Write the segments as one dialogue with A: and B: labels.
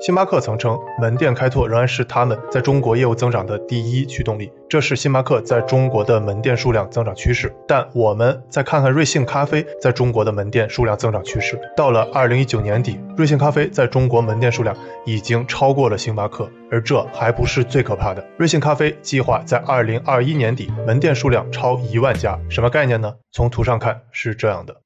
A: 星巴克曾称，门店开拓仍然是他们在中国业务增长的第一驱动力，这是星巴克在中国的门店数量增长趋势。但我们再看看瑞幸咖啡在中国的门店数量增长趋势，到了二零一九年底，瑞幸咖啡在中国门店数量已经超过了星巴克，而这还不是最可怕的。瑞幸咖啡计划在二零二一年底门店数量超一万家，什么概念呢？从图上看是这样的。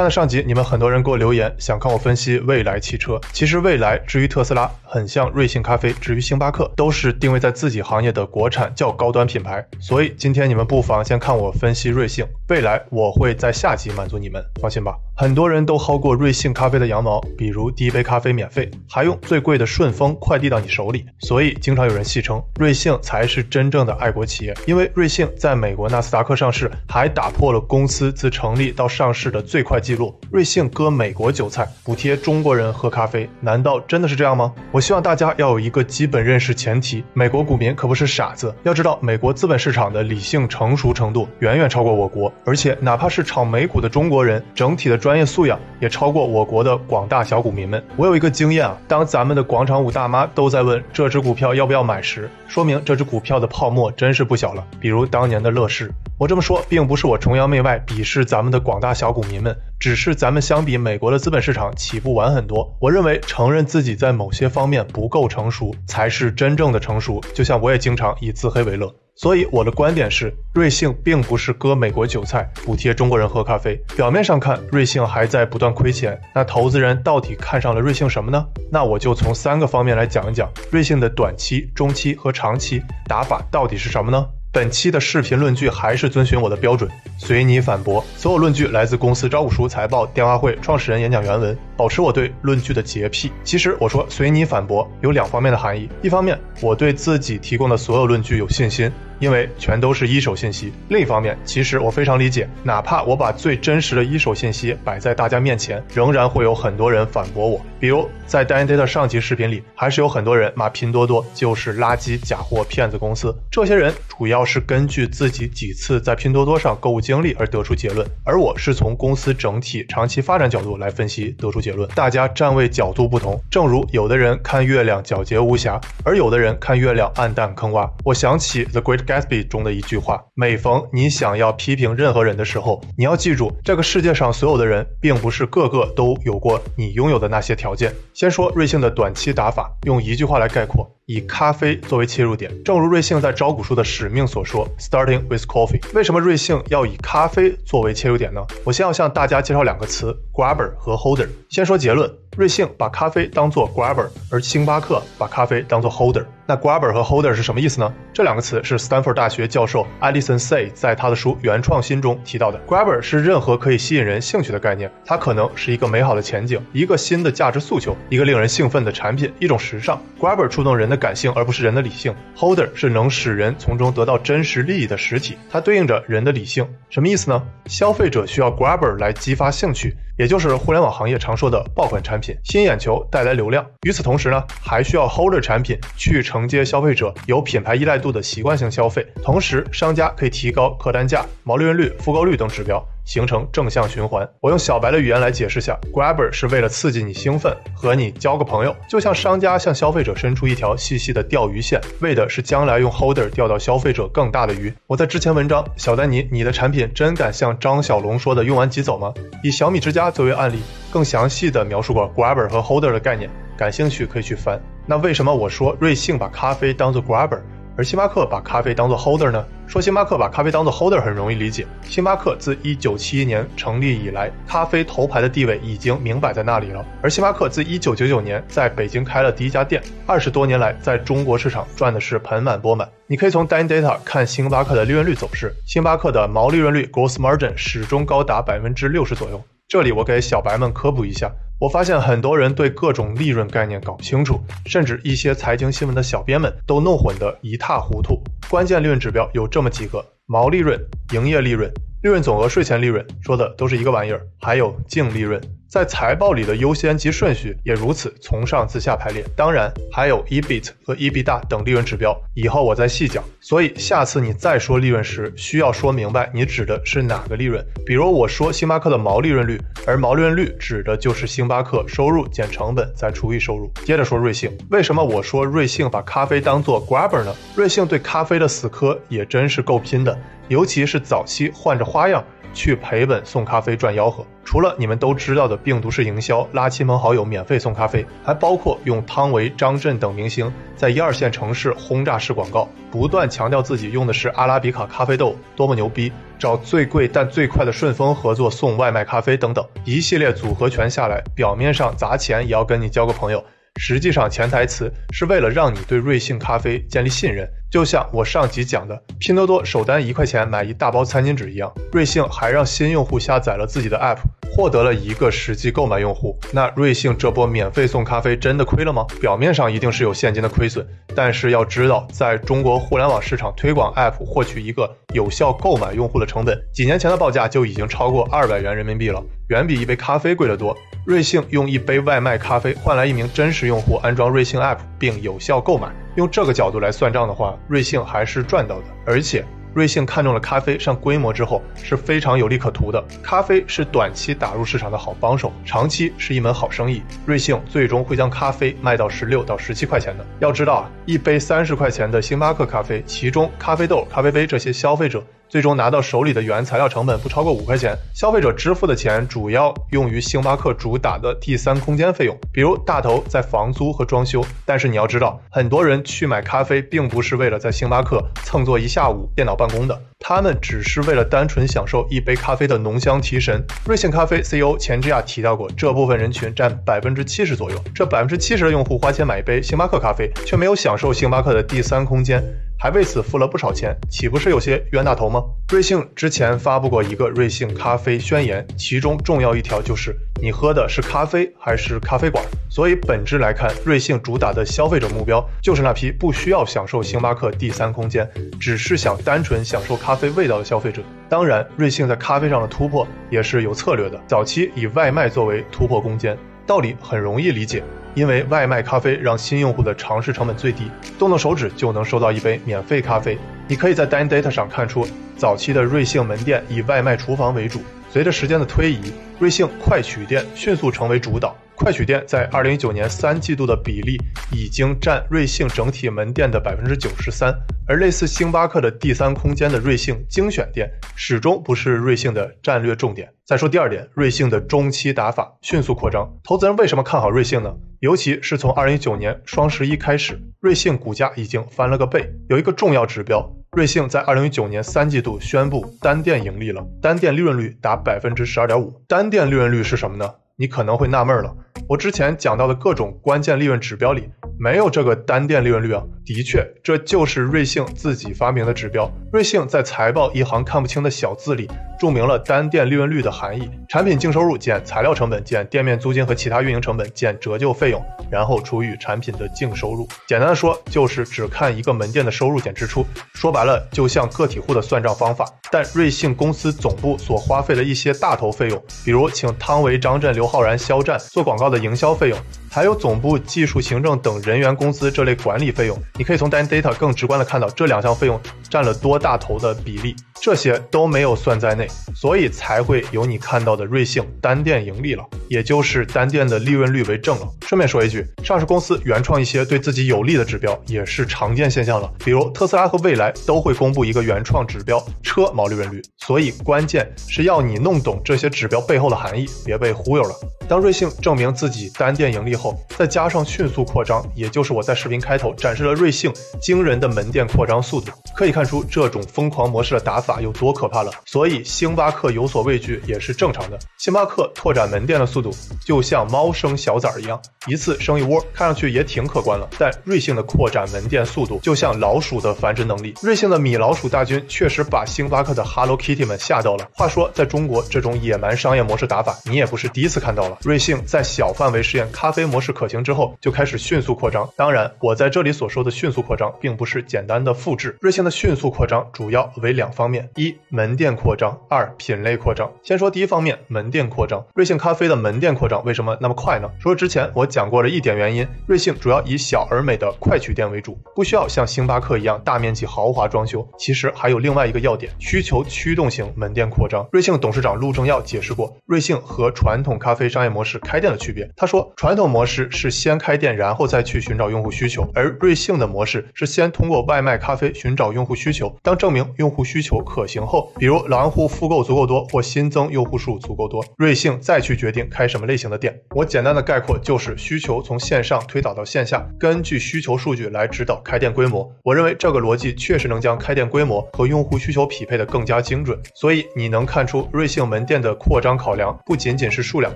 A: 看了上集，你们很多人给我留言，想看我分析蔚来汽车。其实蔚来至于特斯拉，很像瑞幸咖啡至于星巴克，都是定位在自己行业的国产较高端品牌。所以今天你们不妨先看我分析瑞幸、未来，我会在下集满足你们，放心吧。很多人都薅过瑞幸咖啡的羊毛，比如第一杯咖啡免费，还用最贵的顺丰快递到你手里。所以经常有人戏称瑞幸才是真正的爱国企业，因为瑞幸在美国纳斯达克上市，还打破了公司自成立到上市的最快记录。瑞幸割美国韭菜，补贴中国人喝咖啡，难道真的是这样吗？我希望大家要有一个基本认识前提：美国股民可不是傻子。要知道，美国资本市场的理性成熟程度远远超过我国，而且哪怕是炒美股的中国人，整体的专业素养也超过我国的广大小股民们。我有一个经验啊，当咱们的广场舞大妈都在问这只股票要不要买时，说明这只股票的泡沫真是不小了。比如当年的乐视。我这么说，并不是我崇洋媚外鄙视咱们的广大小股民们，只是咱们相比美国的资本市场起步晚很多。我认为承认自己在某些方面不够成熟，才是真正的成熟。就像我也经常以自黑为乐。所以我的观点是，瑞幸并不是割美国韭菜，补贴中国人喝咖啡。表面上看，瑞幸还在不断亏钱，那投资人到底看上了瑞幸什么呢？那我就从三个方面来讲一讲，瑞幸的短期、中期和长期打法到底是什么呢？本期的视频论据还是遵循我的标准，随你反驳。所有论据来自公司招股书、财报、电话会、创始人演讲原文，保持我对论据的洁癖。其实我说随你反驳有两方面的含义，一方面我对自己提供的所有论据有信心。因为全都是一手信息。另一方面，其实我非常理解，哪怕我把最真实的一手信息摆在大家面前，仍然会有很多人反驳我。比如在 d a n Data 上集视频里，还是有很多人骂拼多多就是垃圾、假货、骗子公司。这些人主要是根据自己几次在拼多多上购物经历而得出结论，而我是从公司整体长期发展角度来分析得出结论。大家站位角度不同，正如有的人看月亮皎洁无瑕，而有的人看月亮暗淡坑洼。我想起 The Great Gatsby 中的一句话：每逢你想要批评任何人的时候，你要记住，这个世界上所有的人，并不是个个都有过你拥有的那些条条件。先说瑞幸的短期打法，用一句话来概括。以咖啡作为切入点，正如瑞幸在招股书的使命所说，Starting with coffee。为什么瑞幸要以咖啡作为切入点呢？我先要向大家介绍两个词：grabber 和 holder。先说结论，瑞幸把咖啡当做 grabber，而星巴克把咖啡当做 holder。那 grabber 和 holder 是什么意思呢？这两个词是斯坦福大学教授 Alison Say 在他的书《原创新》中提到的。grabber 是任何可以吸引人兴趣的概念，它可能是一个美好的前景，一个新的价值诉求，一个令人兴奋的产品，一种时尚。grabber 触动人的感性，而不是人的理性。Holder 是能使人从中得到真实利益的实体，它对应着人的理性。什么意思呢？消费者需要 grabber 来激发兴趣。也就是互联网行业常说的爆款产品，吸引眼球，带来流量。与此同时呢，还需要 holder 产品去成承接消费者有品牌依赖度的习惯性消费，同时商家可以提高客单价、毛利润率、复购率等指标。形成正向循环。我用小白的语言来解释下，Grabber 是为了刺激你兴奋，和你交个朋友，就像商家向消费者伸出一条细细的钓鱼线，为的是将来用 Holder 钓到消费者更大的鱼。我在之前文章《小丹尼，你的产品真敢像张小龙说的用完即走吗？以小米之家作为案例，更详细的描述过 Grabber 和 Holder 的概念，感兴趣可以去翻。那为什么我说瑞幸把咖啡当做 Grabber？而星巴克把咖啡当做 holder 呢？说星巴克把咖啡当做 holder 很容易理解。星巴克自1971年成立以来，咖啡头牌的地位已经明摆在那里了。而星巴克自1999年在北京开了第一家店，二十多年来在中国市场赚的是盆满钵满。你可以从 dine data 看星巴克的利润率走势，星巴克的毛利润率 gross margin 始终高达百分之六十左右。这里我给小白们科普一下。我发现很多人对各种利润概念搞不清楚，甚至一些财经新闻的小编们都弄混得一塌糊涂。关键利润指标有这么几个：毛利润、营业利润、利润总额税前利润，说的都是一个玩意儿；还有净利润。在财报里的优先级顺序也如此从上自下排列。当然，还有 EBIT 和 EBITDA 等利润指标，以后我再细讲。所以下次你再说利润时，需要说明白你指的是哪个利润。比如我说星巴克的毛利润率，而毛利润率指的就是星巴克收入减成本再除以收入。接着说瑞幸，为什么我说瑞幸把咖啡当做 grabber 呢？瑞幸对咖啡的死磕也真是够拼的，尤其是早期换着花样。去赔本送咖啡赚吆喝，除了你们都知道的病毒式营销，拉亲朋好友免费送咖啡，还包括用汤唯、张震等明星在一二线城市轰炸式广告，不断强调自己用的是阿拉比卡咖啡豆多么牛逼，找最贵但最快的顺丰合作送外卖咖啡等等，一系列组合拳下来，表面上砸钱也要跟你交个朋友。实际上，潜台词是为了让你对瑞幸咖啡建立信任，就像我上集讲的，拼多多首单一块钱买一大包餐巾纸一样，瑞幸还让新用户下载了自己的 app，获得了一个实际购买用户。那瑞幸这波免费送咖啡真的亏了吗？表面上一定是有现金的亏损，但是要知道，在中国互联网市场推广 app 获取一个有效购买用户的成本，几年前的报价就已经超过二百元人民币了，远比一杯咖啡贵得多。瑞幸用一杯外卖咖啡换来一名真实用户安装瑞幸 App 并有效购买，用这个角度来算账的话，瑞幸还是赚到的。而且，瑞幸看中了咖啡上规模之后是非常有利可图的。咖啡是短期打入市场的好帮手，长期是一门好生意。瑞幸最终会将咖啡卖到十六到十七块钱的。要知道啊，一杯三十块钱的星巴克咖啡，其中咖啡豆、咖啡杯这些消费者。最终拿到手里的原材料成本不超过五块钱，消费者支付的钱主要用于星巴克主打的第三空间费用，比如大头在房租和装修。但是你要知道，很多人去买咖啡并不是为了在星巴克蹭坐一下午电脑办公的，他们只是为了单纯享受一杯咖啡的浓香提神。瑞幸咖啡 CEO 钱之亚提到过，这部分人群占百分之七十左右，这百分之七十的用户花钱买一杯星巴克咖啡，却没有享受星巴克的第三空间。还为此付了不少钱，岂不是有些冤大头吗？瑞幸之前发布过一个瑞幸咖啡宣言，其中重要一条就是你喝的是咖啡还是咖啡馆。所以本质来看，瑞幸主打的消费者目标就是那批不需要享受星巴克第三空间，只是想单纯享受咖啡味道的消费者。当然，瑞幸在咖啡上的突破也是有策略的，早期以外卖作为突破攻坚，道理很容易理解。因为外卖咖啡让新用户的尝试成本最低，动动手指就能收到一杯免费咖啡。你可以在 Dan Data 上看出，早期的瑞幸门店以外卖厨房为主，随着时间的推移，瑞幸快取店迅速成为主导。快取店在二零一九年三季度的比例已经占瑞幸整体门店的百分之九十三，而类似星巴克的第三空间的瑞幸精选店始终不是瑞幸的战略重点。再说第二点，瑞幸的中期打法迅速扩张，投资人为什么看好瑞幸呢？尤其是从二零一九年双十一开始，瑞幸股价已经翻了个倍。有一个重要指标，瑞幸在二零一九年三季度宣布单店盈利了，单店利润率达百分之十二点五。单店利润率是什么呢？你可能会纳闷了，我之前讲到的各种关键利润指标里没有这个单店利润率啊。的确，这就是瑞幸自己发明的指标。瑞幸在财报一行看不清的小字里注明了单店利润率的含义：产品净收入减材料成本减店面租金和其他运营成本减折旧费用，然后除以产品的净收入。简单的说，就是只看一个门店的收入减支出。说白了，就像个体户的算账方法。但瑞幸公司总部所花费的一些大头费用，比如请汤唯、张震、刘昊然、肖战做广高的营销费用，还有总部技术、行政等人员工资这类管理费用，你可以从 Dan Data 更直观的看到这两项费用占了多大头的比例。这些都没有算在内，所以才会有你看到的瑞幸单店盈利了，也就是单店的利润率为正了。顺便说一句，上市公司原创一些对自己有利的指标也是常见现象了，比如特斯拉和蔚来都会公布一个原创指标车毛利润率。所以关键是要你弄懂这些指标背后的含义，别被忽悠了。当瑞幸证明自己单店盈利后，再加上迅速扩张，也就是我在视频开头展示了瑞幸惊人的门店扩张速度，可以看出这种疯狂模式的打法。有多可怕了？所以星巴克有所畏惧也是正常的。星巴克拓展门店的速度就像猫生小崽儿一样，一次生一窝，看上去也挺可观了。但瑞幸的扩展门店速度就像老鼠的繁殖能力，瑞幸的米老鼠大军确实把星巴克的 Hello Kitty 们吓到了。话说，在中国这种野蛮商业模式打法，你也不是第一次看到了。瑞幸在小范围试验咖啡模式可行之后，就开始迅速扩张。当然，我在这里所说的迅速扩张，并不是简单的复制。瑞幸的迅速扩张主要为两方面：一、门店扩张；二、品类扩张。先说第一方面，门店扩张。瑞幸咖啡的门店扩张为什么那么快呢？说之前我讲过了一点原因，瑞幸主要以小而美的快取店为主，不需要像星巴克一样大面积豪华装修。其实还有另外一个要点，需求驱动型门店扩张。瑞幸董事长陆正耀解释过，瑞幸和传统咖啡商业模式开店的区别。他说，传统模模式是先开店，然后再去寻找用户需求，而瑞幸的模式是先通过外卖咖啡寻找用户需求，当证明用户需求可行后，比如老用户复购足够多或新增用户数足够多，瑞幸再去决定开什么类型的店。我简单的概括就是需求从线上推导到线下，根据需求数据来指导开店规模。我认为这个逻辑确实能将开店规模和用户需求匹配的更加精准，所以你能看出瑞幸门店的扩张考量不仅仅是数量，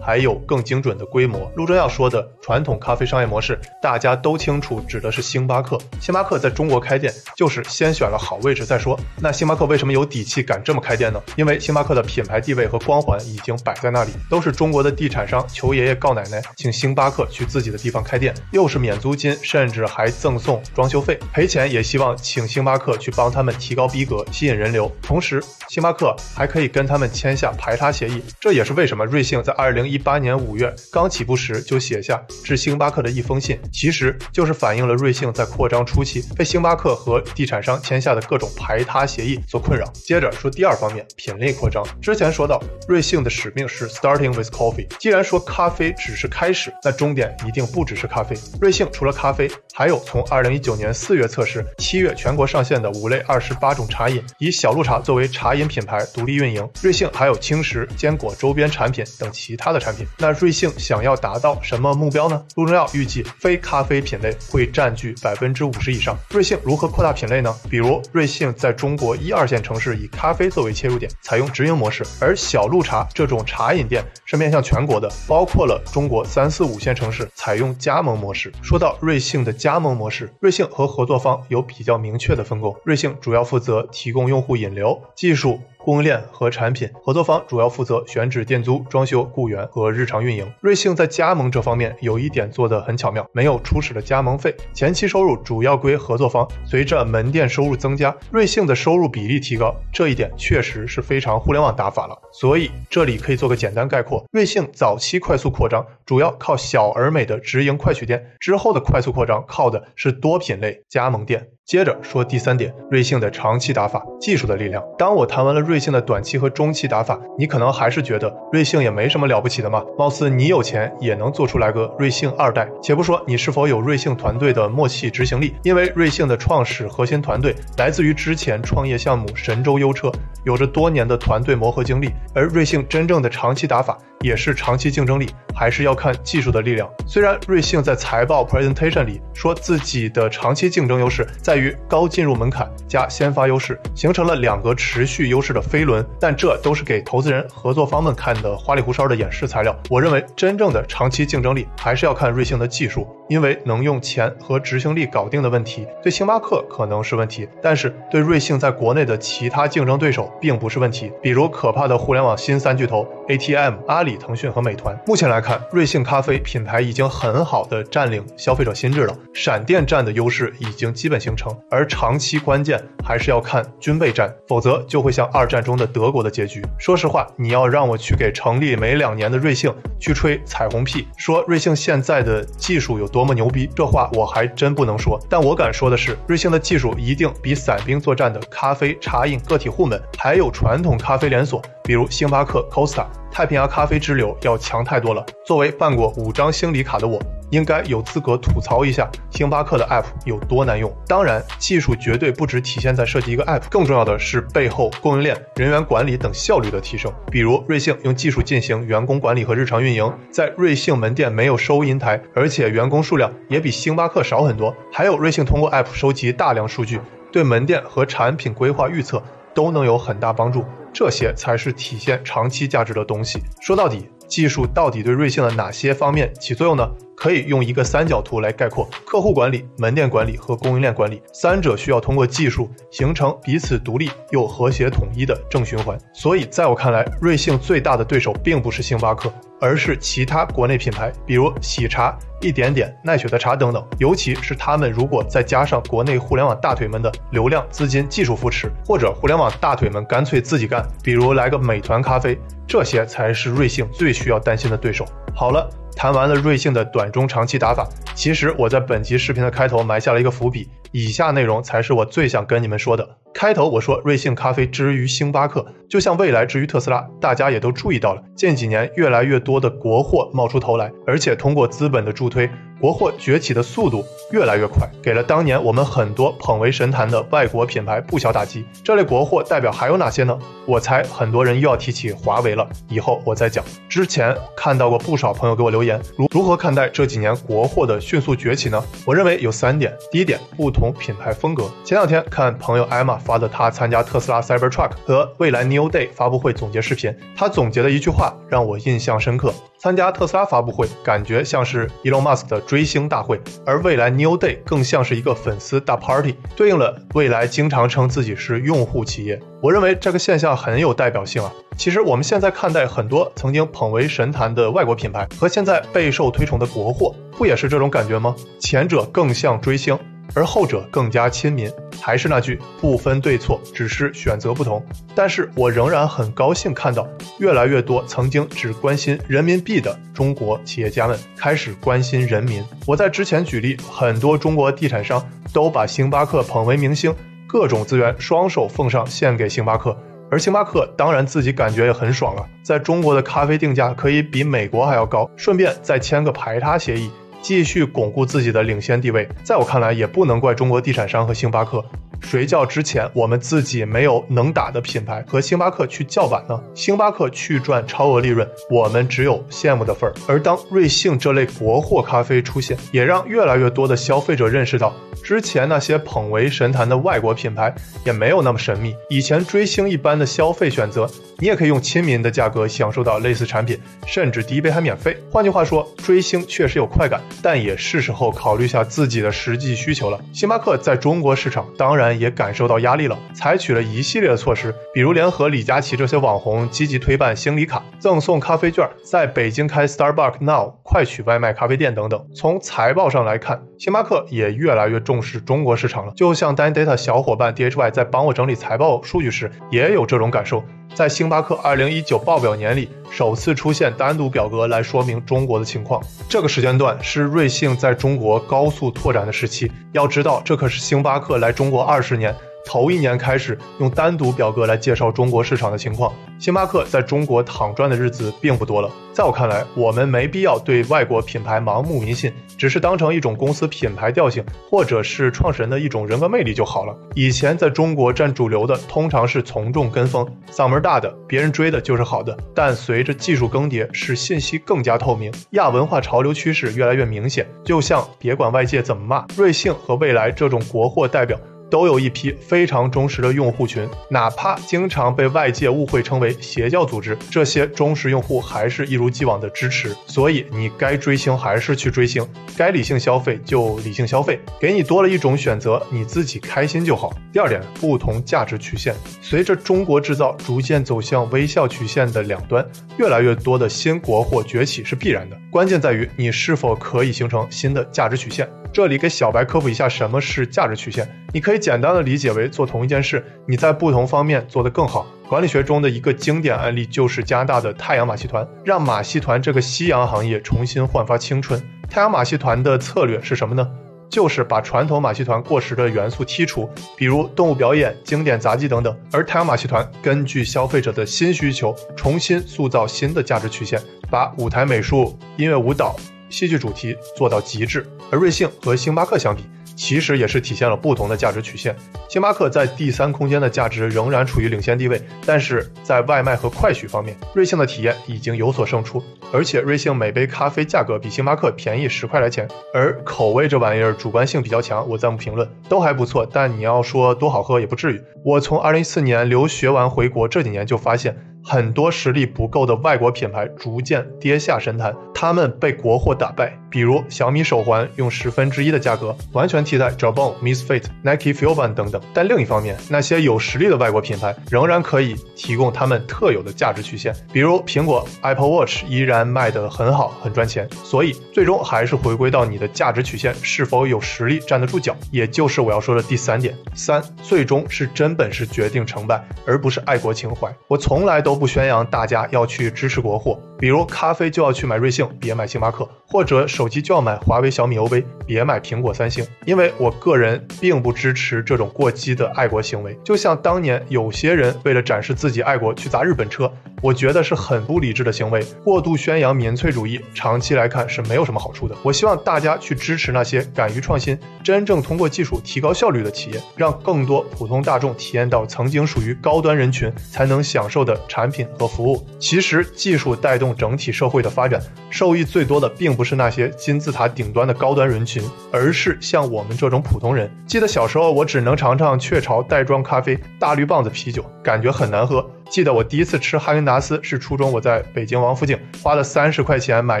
A: 还有更精准的规模。陆正耀说的传统咖啡商业模式，大家都清楚，指的是星巴克。星巴克在中国开店就是先选了好位置再说。那星巴克为什么有底气敢这么开店呢？因为星巴克的品牌地位和光环已经摆在那里，都是中国的地产商求爷爷告奶奶，请星巴克去自己的地方开店，又是免租金，甚至还赠送装修费，赔钱也希望请星巴克去帮他们提高逼格，吸引人流。同时，星巴克还可以跟他们签下排他协议。这也是为什么瑞幸在二零一八年五月刚起步时就写下致星巴克的一封信，其实就是反映了瑞幸在扩张初期被星巴克和地产商签下的各种排他协议所困扰。接着说第二方面，品类扩张。之前说到，瑞幸的使命是 starting with coffee。既然说咖啡只是开始，那终点一定不只是咖啡。瑞幸除了咖啡，还有从二零一九年四月测试，七月全国上线的五类二十八种茶饮，以小鹿茶作为茶饮品牌独立运营。瑞幸还有轻食、坚果周边产品等其他的产品。那瑞幸想要达到什么目目标呢？陆正耀预计非咖啡品类会占据百分之五十以上。瑞幸如何扩大品类呢？比如瑞幸在中国一二线城市以咖啡作为切入点，采用直营模式，而小鹿茶这种茶饮店是面向全国的，包括了中国三四五线城市，采用加盟模式。说到瑞幸的加盟模式，瑞幸和合作方有比较明确的分工，瑞幸主要负责提供用户引流、技术。供应链和产品合作方主要负责选址、店租、装修、雇员和日常运营。瑞幸在加盟这方面有一点做得很巧妙，没有初始的加盟费，前期收入主要归合作方。随着门店收入增加，瑞幸的收入比例提高，这一点确实是非常互联网打法了。所以这里可以做个简单概括：瑞幸早期快速扩张主要靠小而美的直营快取店，之后的快速扩张靠的是多品类加盟店。接着说第三点，瑞幸的长期打法，技术的力量。当我谈完了瑞幸的短期和中期打法，你可能还是觉得瑞幸也没什么了不起的嘛，貌似你有钱也能做出来个瑞幸二代。且不说你是否有瑞幸团队的默契执行力，因为瑞幸的创始核心团队来自于之前创业项目神州优车，有着多年的团队磨合经历。而瑞幸真正的长期打法，也是长期竞争力，还是要看技术的力量。虽然瑞幸在财报 presentation 里说自己的长期竞争优势在于高进入门槛加先发优势，形成了两个持续优势的飞轮，但这都是给投资人、合作方们看的花里胡哨的演示材料。我认为真正的长期竞争力还是要看瑞幸的技术，因为能用钱和执行力搞定的问题，对星巴克可能是问题，但是对瑞幸在国内的其他竞争对手并不是问题。比如可怕的互联网新三巨头 ATM、阿里。腾讯和美团，目前来看，瑞幸咖啡品牌已经很好的占领消费者心智了，闪电战的优势已经基本形成，而长期关键还是要看军备战，否则就会像二战中的德国的结局。说实话，你要让我去给成立没两年的瑞幸去吹彩虹屁，说瑞幸现在的技术有多么牛逼，这话我还真不能说。但我敢说的是，瑞幸的技术一定比散兵作战的咖啡茶饮个体户们，还有传统咖啡连锁，比如星巴克、Costa。太平洋咖啡之流要强太多了。作为办过五张星礼卡的我，应该有资格吐槽一下星巴克的 App 有多难用。当然，技术绝对不只体现在设计一个 App，更重要的是背后供应链、人员管理等效率的提升。比如瑞幸用技术进行员工管理和日常运营，在瑞幸门店没有收银台，而且员工数量也比星巴克少很多。还有瑞幸通过 App 收集大量数据，对门店和产品规划预测都能有很大帮助。这些才是体现长期价值的东西。说到底，技术到底对瑞幸的哪些方面起作用呢？可以用一个三角图来概括：客户管理、门店管理和供应链管理，三者需要通过技术形成彼此独立又和谐统一的正循环。所以，在我看来，瑞幸最大的对手并不是星巴克。而是其他国内品牌，比如喜茶、一点点、奈雪的茶等等。尤其是他们如果再加上国内互联网大腿们的流量、资金、技术扶持，或者互联网大腿们干脆自己干，比如来个美团咖啡，这些才是瑞幸最需要担心的对手。好了，谈完了瑞幸的短中长期打法，其实我在本期视频的开头埋下了一个伏笔，以下内容才是我最想跟你们说的。开头我说瑞幸咖啡之于星巴克，就像未来之于特斯拉，大家也都注意到了，近几年越来越多的国货冒出头来，而且通过资本的助推，国货崛起的速度越来越快，给了当年我们很多捧为神坛的外国品牌不小打击。这类国货代表还有哪些呢？我猜很多人又要提起华为了，以后我再讲。之前看到过不少朋友给我留言，如如何看待这几年国货的迅速崛起呢？我认为有三点。第一点，不同品牌风格。前两天看朋友艾玛。发的他参加特斯拉 Cybertruck 和未来 New Day 发布会总结视频，他总结的一句话让我印象深刻：参加特斯拉发布会，感觉像是 Elon Musk 的追星大会，而未来 New Day 更像是一个粉丝大 party，对应了未来经常称自己是用户企业。我认为这个现象很有代表性啊。其实我们现在看待很多曾经捧为神坛的外国品牌和现在备受推崇的国货，不也是这种感觉吗？前者更像追星。而后者更加亲民，还是那句不分对错，只是选择不同。但是我仍然很高兴看到，越来越多曾经只关心人民币的中国企业家们开始关心人民。我在之前举例，很多中国地产商都把星巴克捧为明星，各种资源双手奉上献给星巴克，而星巴克当然自己感觉也很爽啊，在中国的咖啡定价可以比美国还要高，顺便再签个排他协议。继续巩固自己的领先地位，在我看来，也不能怪中国地产商和星巴克。谁叫之前我们自己没有能打的品牌和星巴克去叫板呢？星巴克去赚超额利润，我们只有羡慕的份儿。而当瑞幸这类国货咖啡出现，也让越来越多的消费者认识到，之前那些捧为神坛的外国品牌也没有那么神秘。以前追星一般的消费选择，你也可以用亲民的价格享受到类似产品，甚至第一杯还免费。换句话说，追星确实有快感，但也是时候考虑下自己的实际需求了。星巴克在中国市场当然。也感受到压力了，采取了一系列的措施，比如联合李佳琦这些网红积极推办星礼卡、赠送咖啡券，在北京开 Starbucks Now 快取外卖咖啡店等等。从财报上来看，星巴克也越来越重视中国市场了。就像 Dan Data 小伙伴 DHY 在帮我整理财报数据时，也有这种感受。在星巴克2019报表年里，首次出现单独表格来说明中国的情况。这个时间段是瑞幸在中国高速拓展的时期。要知道，这可是星巴克来中国二十年。头一年开始用单独表格来介绍中国市场的情况，星巴克在中国躺赚的日子并不多了。在我看来，我们没必要对外国品牌盲目迷信，只是当成一种公司品牌调性，或者是创始人的一种人格魅力就好了。以前在中国占主流的，通常是从众跟风，嗓门大的，别人追的就是好的。但随着技术更迭，使信息更加透明，亚文化潮流趋势越来越明显。就像别管外界怎么骂，瑞幸和未来这种国货代表。都有一批非常忠实的用户群，哪怕经常被外界误会称为邪教组织，这些忠实用户还是一如既往的支持。所以你该追星还是去追星，该理性消费就理性消费，给你多了一种选择，你自己开心就好。第二点，不同价值曲线，随着中国制造逐渐走向微笑曲线的两端，越来越多的新国货崛起是必然的。关键在于你是否可以形成新的价值曲线。这里给小白科普一下什么是价值曲线，你可以简单的理解为做同一件事，你在不同方面做得更好。管理学中的一个经典案例就是加拿大的太阳马戏团，让马戏团这个夕阳行业重新焕发青春。太阳马戏团的策略是什么呢？就是把传统马戏团过时的元素剔除，比如动物表演、经典杂技等等。而太阳马戏团根据消费者的新需求，重新塑造新的价值曲线，把舞台美术、音乐舞蹈。戏剧主题做到极致，而瑞幸和星巴克相比，其实也是体现了不同的价值曲线。星巴克在第三空间的价值仍然处于领先地位，但是在外卖和快取方面，瑞幸的体验已经有所胜出。而且瑞幸每杯咖啡价格比星巴克便宜十块来钱，而口味这玩意儿主观性比较强，我暂不评论，都还不错。但你要说多好喝也不至于。我从二零一四年留学完回国这几年就发现。很多实力不够的外国品牌逐渐跌下神坛，他们被国货打败。比如小米手环用十分之一的价格完全替代 Jabon、Misfit、Nike Fuel Band 等等。但另一方面，那些有实力的外国品牌仍然可以提供他们特有的价值曲线。比如苹果 Apple Watch 依然卖得很好，很赚钱。所以最终还是回归到你的价值曲线是否有实力站得住脚，也就是我要说的第三点。三，最终是真本事决定成败，而不是爱国情怀。我从来都不宣扬大家要去支持国货，比如咖啡就要去买瑞幸，别买星巴克；或者手机就要买华为、小米、OV，别买苹果、三星。因为我个人并不支持这种过激的爱国行为。就像当年有些人为了展示自己爱国去砸日本车，我觉得是很不理智的行为。过度宣扬民粹主义，长期来看是没有什么好处的。我希望大家去支持那些敢于创新、真正通过技术提高效率的企业，让更多普通大众体验到曾经属于高端人群才能享受的产品和服务。其实，技术带动整体社会的发展，受益最多的并不是那些金字塔顶端的高端人群，而是像我们这种普通人。记得小时候，我只能尝尝雀巢袋装咖啡、大绿棒子啤酒，感觉很难喝。记得我第一次吃哈根达斯是初中，我在北京王府井花了三十块钱买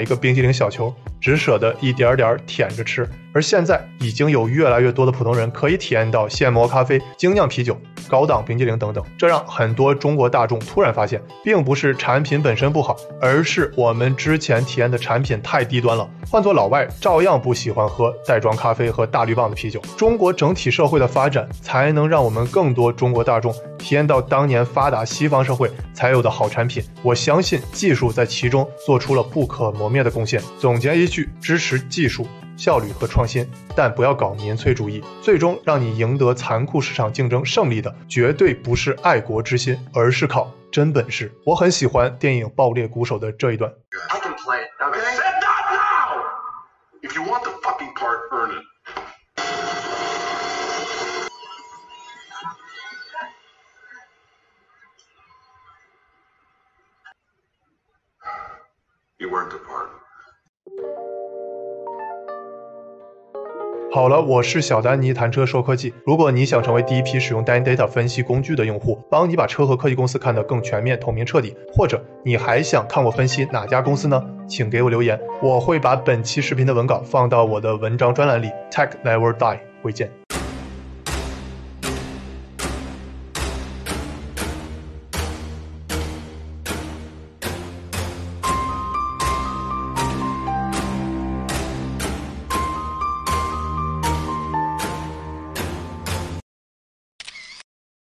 A: 一个冰激凌小球，只舍得一点点舔着吃。而现在已经有越来越多的普通人可以体验到现磨咖啡、精酿啤酒、高档冰激凌等等，这让很多中国大众突然发现，并不是产品本身不好，而是我们之前体验的产品太低端了。换做老外，照样不喜欢喝袋装咖啡和大绿棒的啤酒。中国整体社会的发展，才能让我们更多中国大众体验到当年发达西方社会才有的好产品。我相信技术在其中做出了不可磨灭的贡献。总结一句：支持技术。效率和创新，但不要搞民粹主义。最终让你赢得残酷市场竞争胜利的，绝对不是爱国之心，而是靠真本事。我很喜欢电影《爆裂鼓手》的这一段。好了，我是小丹尼谈车说科技。如果你想成为第一批使用 Dan Data 分析工具的用户，帮你把车和科技公司看得更全面、透明、彻底，或者你还想看我分析哪家公司呢？请给我留言，我会把本期视频的文稿放到我的文章专栏里。Tech never die，回见。